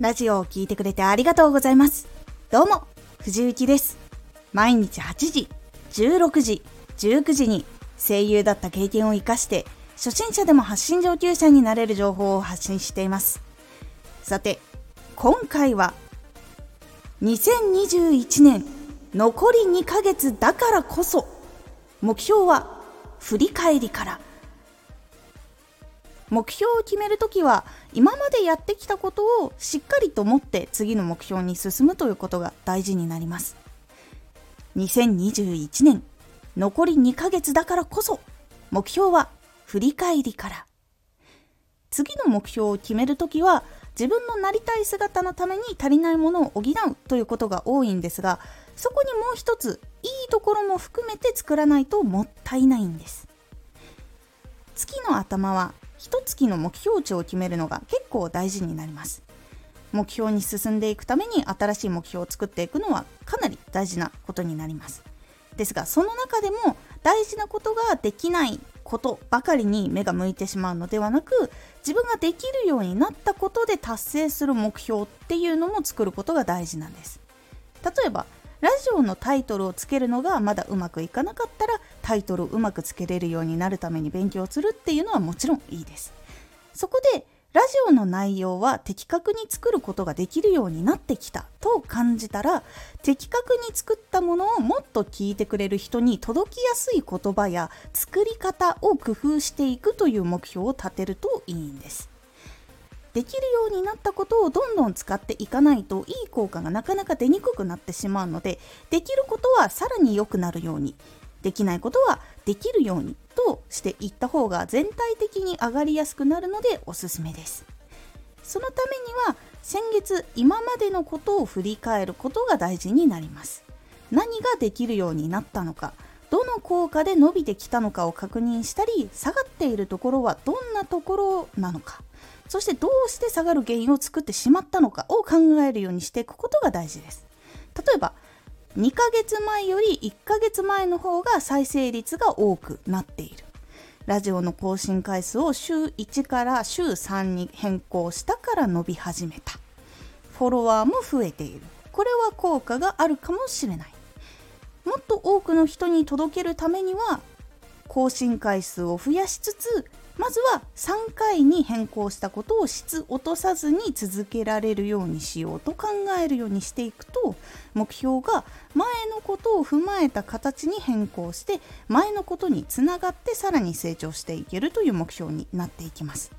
ラジオを聴いてくれてありがとうございます。どうも、藤幸です。毎日8時、16時、19時に声優だった経験を活かして、初心者でも発信上級者になれる情報を発信しています。さて、今回は、2021年残り2ヶ月だからこそ、目標は振り返りから目標を決めるときは今までやってきたことをしっかりと持って次の目標に進むということが大事になります。2021年残り2ヶ月だからこそ目標は振り返りから。次の目標を決めるときは自分のなりたい姿のために足りないものを補うということが多いんですがそこにもう一ついいところも含めて作らないともったいないんです。月の頭は一月の目標値を決めるのが結構大事になります。目標に進んでいくために新しい目標を作っていくのはかなり大事なことになります。ですがその中でも大事なことができないことばかりに目が向いてしまうのではなく自分ができるようになったことで達成する目標っていうのも作ることが大事なんです。例えばラジオのタイトルをつけるのがまだうまくいかなかったらタイトルをうまくつけれるようになるために勉強するっていうのはもちろんいいです。そこでラジオの内容は的確に作ることができるようになってきたと感じたら的確に作ったものをもっと聞いてくれる人に届きやすい言葉や作り方を工夫していくという目標を立てるといいんです。できるようになったことをどんどん使っていかないといい効果がなかなか出にくくなってしまうのでできることはさらに良くなるように。できないことはできるようにとしていった方が全体的に上がりやすくなるのでおすすめです。そのためには先月今までのことを振り返ることが大事になります。何ができるようになったのかどの効果で伸びてきたのかを確認したり下がっているところはどんなところなのかそしてどうして下がる原因を作ってしまったのかを考えるようにしていくことが大事です。例えば2ヶ月前より1ヶ月前の方が再生率が多くなっている。ラジオの更新回数を週1から週3に変更したから伸び始めた。フォロワーも増えている。これは効果があるかもしれない。もっと多くの人に届けるためには更新回数を増やしつつまずは3回に変更したことを質落とさずに続けられるようにしようと考えるようにしていくと目標が前のことを踏まえた形に変更して前のことにつながってさらに成長していけるという目標になっていきます。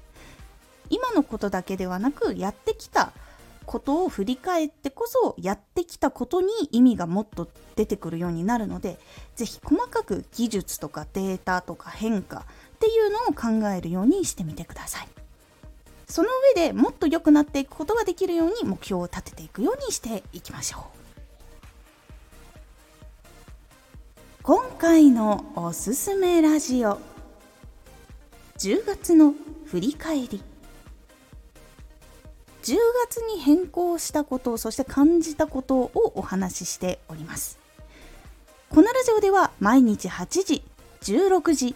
今のことだけではなくやってきたことを振り返ってこそやってきたことに意味がもっと出てくるようになるので是非細かく技術とかデータとか変化っていうのを考えるようにしてみてください。その上でもっと良くなっていくことができるように目標を立てていくようにしていきましょう。今回のおすすめラジオ10月の振り返り。10月に変更したことそして感じたことをお話ししております。このラジオでは毎日8時16時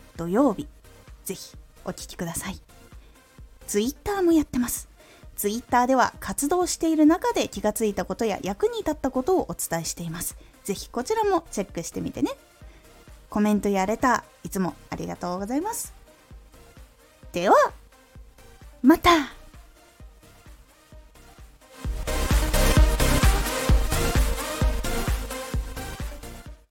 土曜日。ぜひお聴きください。Twitter もやってます。Twitter では活動している中で気がついたことや役に立ったことをお伝えしています。ぜひこちらもチェックしてみてね。コメントやレターいつもありがとうございます。ではまた。